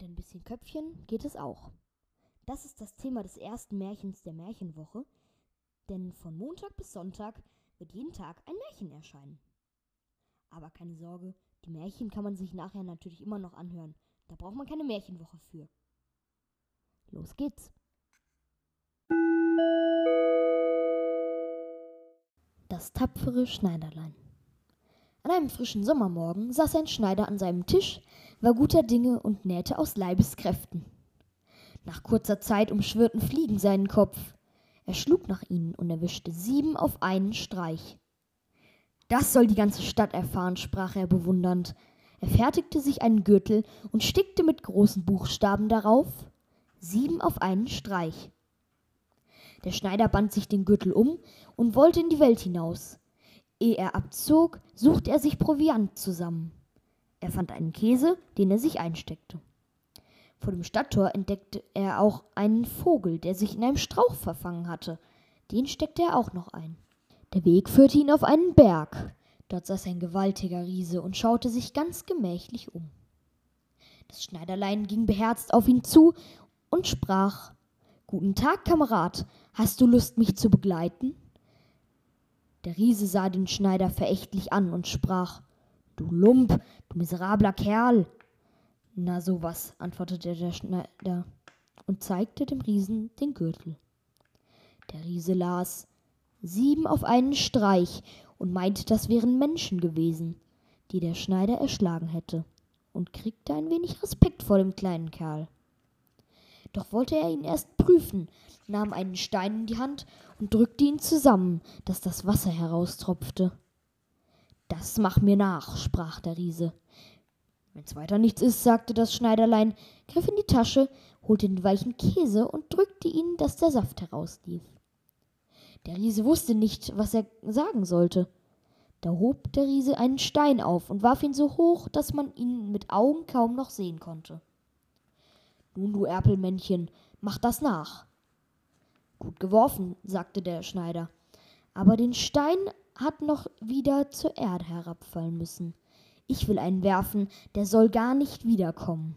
Mit ein bisschen Köpfchen geht es auch. Das ist das Thema des ersten Märchens der Märchenwoche, denn von Montag bis Sonntag wird jeden Tag ein Märchen erscheinen. Aber keine Sorge, die Märchen kann man sich nachher natürlich immer noch anhören. Da braucht man keine Märchenwoche für. Los geht's. Das tapfere Schneiderlein. An einem frischen Sommermorgen saß ein Schneider an seinem Tisch, war guter Dinge und nähte aus Leibeskräften. Nach kurzer Zeit umschwirrten Fliegen seinen Kopf. Er schlug nach ihnen und erwischte sieben auf einen Streich. Das soll die ganze Stadt erfahren, sprach er bewundernd. Er fertigte sich einen Gürtel und stickte mit großen Buchstaben darauf sieben auf einen Streich. Der Schneider band sich den Gürtel um und wollte in die Welt hinaus. Ehe er abzog, suchte er sich Proviant zusammen. Er fand einen Käse, den er sich einsteckte. Vor dem Stadttor entdeckte er auch einen Vogel, der sich in einem Strauch verfangen hatte. Den steckte er auch noch ein. Der Weg führte ihn auf einen Berg. Dort saß ein gewaltiger Riese und schaute sich ganz gemächlich um. Das Schneiderlein ging beherzt auf ihn zu und sprach Guten Tag, Kamerad, hast du Lust, mich zu begleiten? Der Riese sah den Schneider verächtlich an und sprach Du Lump, du miserabler Kerl. Na sowas, antwortete der Schneider und zeigte dem Riesen den Gürtel. Der Riese las sieben auf einen Streich und meinte, das wären Menschen gewesen, die der Schneider erschlagen hätte, und kriegte ein wenig Respekt vor dem kleinen Kerl. Doch wollte er ihn erst prüfen, nahm einen Stein in die Hand und drückte ihn zusammen, dass das Wasser heraustropfte. Das mach mir nach, sprach der Riese. Wenn's weiter nichts ist, sagte das Schneiderlein, griff in die Tasche, holte den weichen Käse und drückte ihn, dass der Saft herauslief. Der Riese wusste nicht, was er sagen sollte. Da hob der Riese einen Stein auf und warf ihn so hoch, dass man ihn mit Augen kaum noch sehen konnte. Nun, du Erpelmännchen, mach das nach. Gut geworfen, sagte der Schneider, aber den Stein hat noch wieder zur Erde herabfallen müssen. Ich will einen werfen, der soll gar nicht wiederkommen.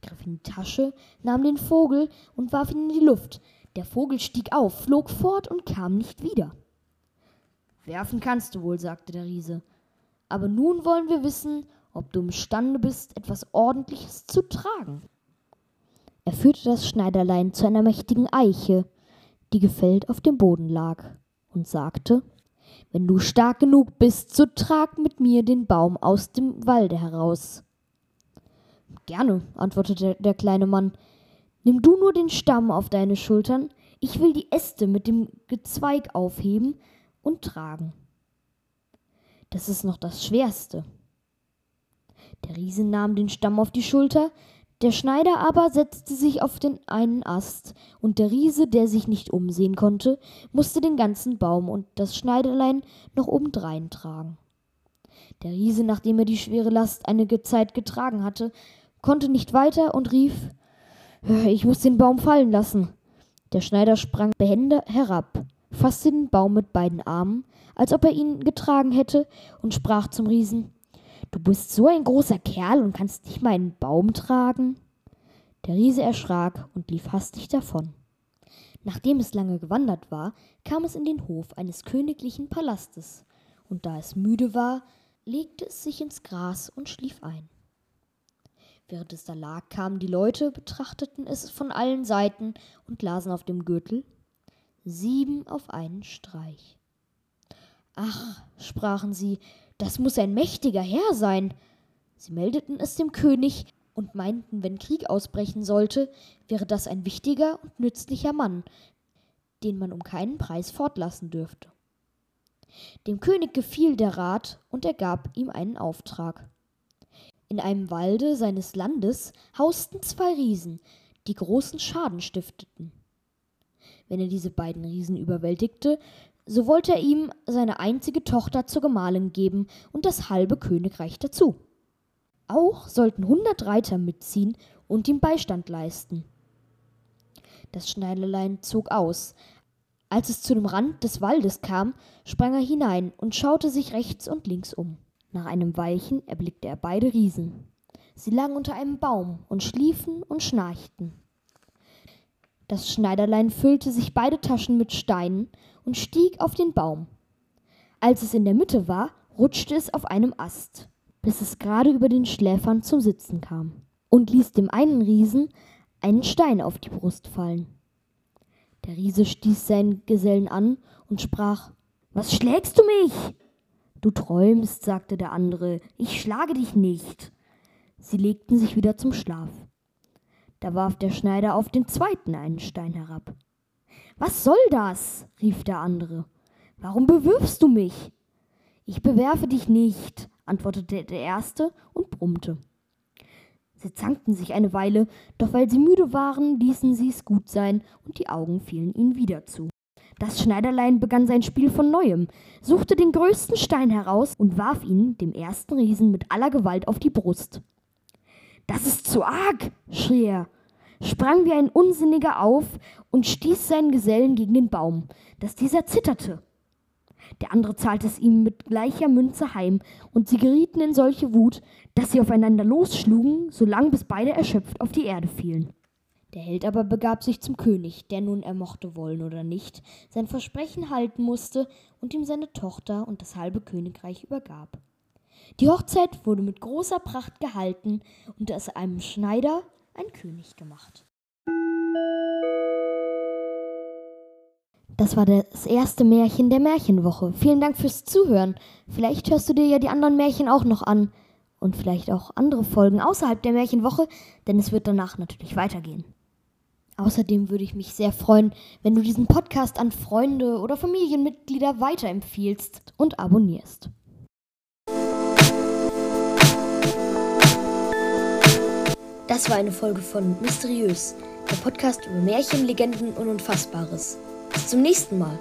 griff in die Tasche, nahm den Vogel und warf ihn in die Luft. Der Vogel stieg auf, flog fort und kam nicht wieder. Werfen kannst du wohl, sagte der Riese. Aber nun wollen wir wissen, ob du imstande bist, etwas Ordentliches zu tragen. Er führte das Schneiderlein zu einer mächtigen Eiche, die gefällt auf dem Boden lag, und sagte Wenn du stark genug bist, so trag mit mir den Baum aus dem Walde heraus. Gerne, antwortete der kleine Mann. Nimm du nur den Stamm auf deine Schultern, ich will die Äste mit dem Gezweig aufheben und tragen. Das ist noch das Schwerste. Der Riese nahm den Stamm auf die Schulter, der Schneider aber setzte sich auf den einen Ast, und der Riese, der sich nicht umsehen konnte, musste den ganzen Baum und das Schneiderlein noch obendrein tragen. Der Riese, nachdem er die schwere Last einige Zeit getragen hatte, konnte nicht weiter und rief Ich muss den Baum fallen lassen. Der Schneider sprang behende herab, fasste den Baum mit beiden Armen, als ob er ihn getragen hätte, und sprach zum Riesen Du bist so ein großer Kerl und kannst nicht mal einen Baum tragen? Der Riese erschrak und lief hastig davon. Nachdem es lange gewandert war, kam es in den Hof eines königlichen Palastes, und da es müde war, legte es sich ins Gras und schlief ein. Während es da lag, kamen die Leute, betrachteten es von allen Seiten und lasen auf dem Gürtel sieben auf einen Streich. Ach, sprachen sie, das muss ein mächtiger Herr sein. Sie meldeten es dem König und meinten, wenn Krieg ausbrechen sollte, wäre das ein wichtiger und nützlicher Mann, den man um keinen Preis fortlassen dürfte. Dem König gefiel der Rat und er gab ihm einen Auftrag. In einem Walde seines Landes hausten zwei Riesen, die großen Schaden stifteten. Wenn er diese beiden Riesen überwältigte, so wollte er ihm seine einzige Tochter zur Gemahlin geben und das halbe Königreich dazu. Auch sollten hundert Reiter mitziehen und ihm Beistand leisten. Das Schneiderlein zog aus. Als es zu dem Rand des Waldes kam, sprang er hinein und schaute sich rechts und links um. Nach einem Weilchen erblickte er beide Riesen. Sie lagen unter einem Baum und schliefen und schnarchten. Das Schneiderlein füllte sich beide Taschen mit Steinen und stieg auf den Baum. Als es in der Mitte war, rutschte es auf einem Ast, bis es gerade über den Schläfern zum Sitzen kam und ließ dem einen Riesen einen Stein auf die Brust fallen. Der Riese stieß seinen Gesellen an und sprach Was schlägst du mich? Du träumst, sagte der andere, ich schlage dich nicht. Sie legten sich wieder zum Schlaf. Da warf der Schneider auf den zweiten einen Stein herab. Was soll das? rief der andere. Warum bewirfst du mich? Ich bewerfe dich nicht, antwortete der erste und brummte. Sie zankten sich eine Weile, doch weil sie müde waren, ließen sie es gut sein, und die Augen fielen ihnen wieder zu. Das Schneiderlein begann sein Spiel von neuem, suchte den größten Stein heraus und warf ihn dem ersten Riesen mit aller Gewalt auf die Brust. Das ist zu arg, schrie er, sprang wie ein Unsinniger auf und stieß seinen Gesellen gegen den Baum, dass dieser zitterte. Der andere zahlte es ihm mit gleicher Münze heim, und sie gerieten in solche Wut, dass sie aufeinander losschlugen, solang bis beide erschöpft auf die Erde fielen. Der Held aber begab sich zum König, der nun er mochte wollen oder nicht, sein Versprechen halten musste und ihm seine Tochter und das halbe Königreich übergab. Die Hochzeit wurde mit großer Pracht gehalten und aus einem Schneider ein König gemacht. Das war das erste Märchen der Märchenwoche. Vielen Dank fürs Zuhören. Vielleicht hörst du dir ja die anderen Märchen auch noch an. Und vielleicht auch andere Folgen außerhalb der Märchenwoche, denn es wird danach natürlich weitergehen. Außerdem würde ich mich sehr freuen, wenn du diesen Podcast an Freunde oder Familienmitglieder weiterempfiehlst und abonnierst. Das war eine Folge von Mysteriös, der Podcast über Märchen, Legenden und Unfassbares. Bis zum nächsten Mal.